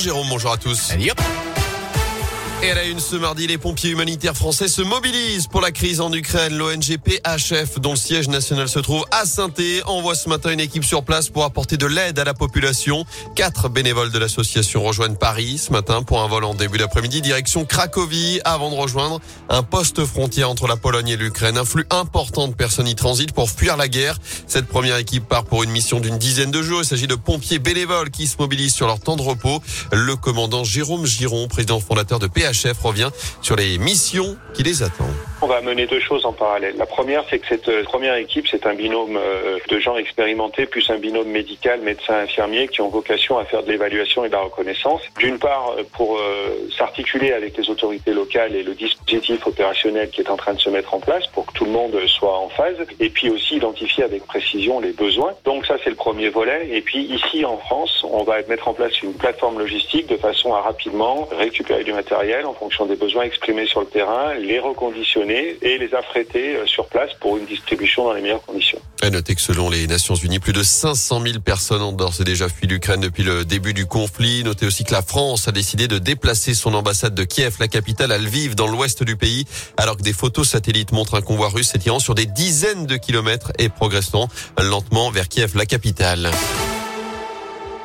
Jérôme, bonjour à tous. Allez hop Et à la une ce mardi, les pompiers humanitaires français se mobilisent pour la crise en Ukraine. L'ONG PHF, dont le siège national se trouve à saint envoie ce matin une équipe sur place pour apporter de l'aide à la population. Quatre bénévoles de l'association rejoignent Paris ce matin pour un vol en début d'après-midi direction Cracovie avant de rejoindre un poste frontière entre la Pologne et l'Ukraine. Un flux important de personnes y transitent pour fuir la guerre. Cette première équipe part pour une mission d'une dizaine de jours. Il s'agit de pompiers bénévoles qui se mobilisent sur leur temps de repos. Le commandant Jérôme Giron, président fondateur de PHF, chef revient sur les missions qui les attendent. On va mener deux choses en parallèle. La première, c'est que cette euh, première équipe, c'est un binôme euh, de gens expérimentés, plus un binôme médical, médecin, infirmier, qui ont vocation à faire de l'évaluation et de la reconnaissance. D'une part, euh, pour s'articuler avec les autorités locales et le dispositif opérationnel qui est en train de se mettre en place pour que tout le monde soit en phase, et puis aussi identifier avec précision les besoins. Donc ça, c'est le premier volet. Et puis ici, en France, on va mettre en place une plateforme logistique de façon à rapidement récupérer du matériel en fonction des besoins exprimés sur le terrain, les reconditionner et les affréter euh, sur place pour une distribution dans les meilleures conditions. À noter que selon les Nations Unies, plus de 500 000 personnes ont d'ores et déjà fui l'Ukraine depuis le début du conflit. Notez aussi que la France a décidé de déplacer son ambassade de Kiev, la capitale, à Lviv, dans l'ouest du pays, alors que des photos satellites montrent un convoi russe s'étirant sur des dizaines de kilomètres et progressant lentement vers Kiev, la capitale.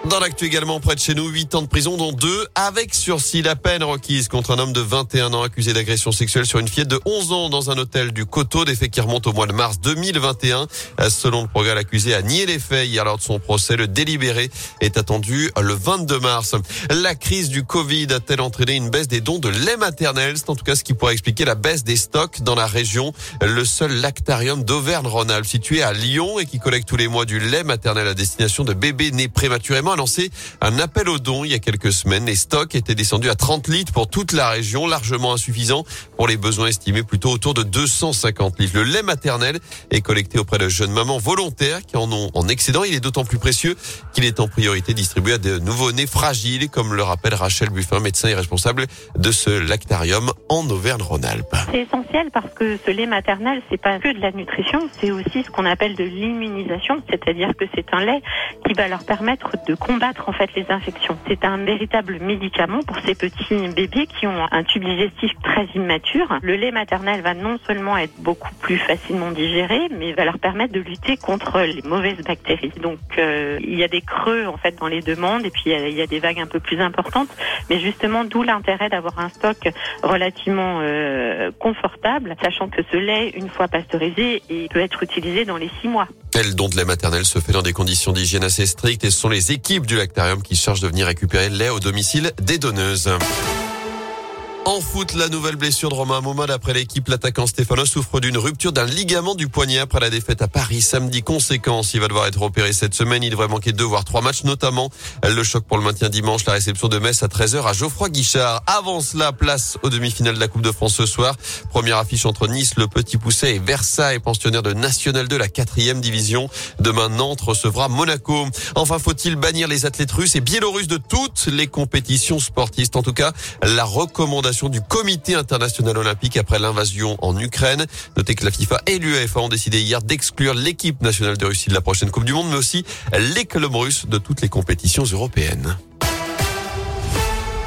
Dans l'actu également près de chez nous, 8 ans de prison dont 2 avec sursis. La peine requise contre un homme de 21 ans accusé d'agression sexuelle sur une fillette de 11 ans dans un hôtel du Coteau, des faits qui remontent au mois de mars 2021. Selon le progrès, l'accusé a nié les faits hier lors de son procès. Le délibéré est attendu le 22 mars. La crise du Covid a-t-elle entraîné une baisse des dons de lait maternel? C'est en tout cas ce qui pourrait expliquer la baisse des stocks dans la région. Le seul lactarium d'Auvergne-Rhône-Alpes situé à Lyon et qui collecte tous les mois du lait maternel à destination de bébés nés prématurément a lancé un appel aux dons il y a quelques semaines. Les stocks étaient descendus à 30 litres pour toute la région, largement insuffisant pour les besoins estimés plutôt autour de 250 litres. Le lait maternel est collecté auprès de jeunes mamans volontaires qui en ont en excédent. Il est d'autant plus précieux qu'il est en priorité distribué à de nouveaux-nés fragiles, comme le rappelle Rachel Buffin, médecin et responsable de ce lactarium en Auvergne-Rhône-Alpes. C'est essentiel parce que ce lait maternel, c'est pas que de la nutrition, c'est aussi ce qu'on appelle de l'immunisation, c'est-à-dire que c'est un lait qui va leur permettre de combattre en fait les infections. C'est un véritable médicament pour ces petits bébés qui ont un tube digestif très immature. Le lait maternel va non seulement être beaucoup plus facilement digéré, mais va leur permettre de lutter contre les mauvaises bactéries. Donc euh, il y a des creux en fait dans les demandes et puis il y, a, des vagues un peu plus importantes, mais justement d'où l'intérêt d'avoir un stock relativement euh, confortable, sachant que ce lait, une fois pasteurisé, il peut être utilisé dans les six mois. Le don de lait maternel se fait dans des conditions d'hygiène assez strictes et ce sont les équipes du lactarium qui cherchent de venir récupérer le lait au domicile des donneuses. En foot, la nouvelle blessure de Romain Momad après l'équipe. L'attaquant Stéphano souffre d'une rupture d'un ligament du poignet après la défaite à Paris samedi. Conséquence, il va devoir être opéré cette semaine. Il devrait manquer deux voire trois matchs, notamment le choc pour le maintien dimanche, la réception de Metz à 13h à Geoffroy Guichard. Avant cela, place aux demi-finales de la Coupe de France ce soir. Première affiche entre Nice, le Petit Pousset et Versailles, pensionnaire de National 2, la quatrième division. Demain, Nantes recevra Monaco. Enfin, faut-il bannir les athlètes russes et biélorusses de toutes les compétitions sportives? En tout cas, la recommandation du Comité international olympique après l'invasion en Ukraine. Notez que la FIFA et l'UEFA ont décidé hier d'exclure l'équipe nationale de Russie de la prochaine Coupe du Monde, mais aussi les clubs russes de toutes les compétitions européennes.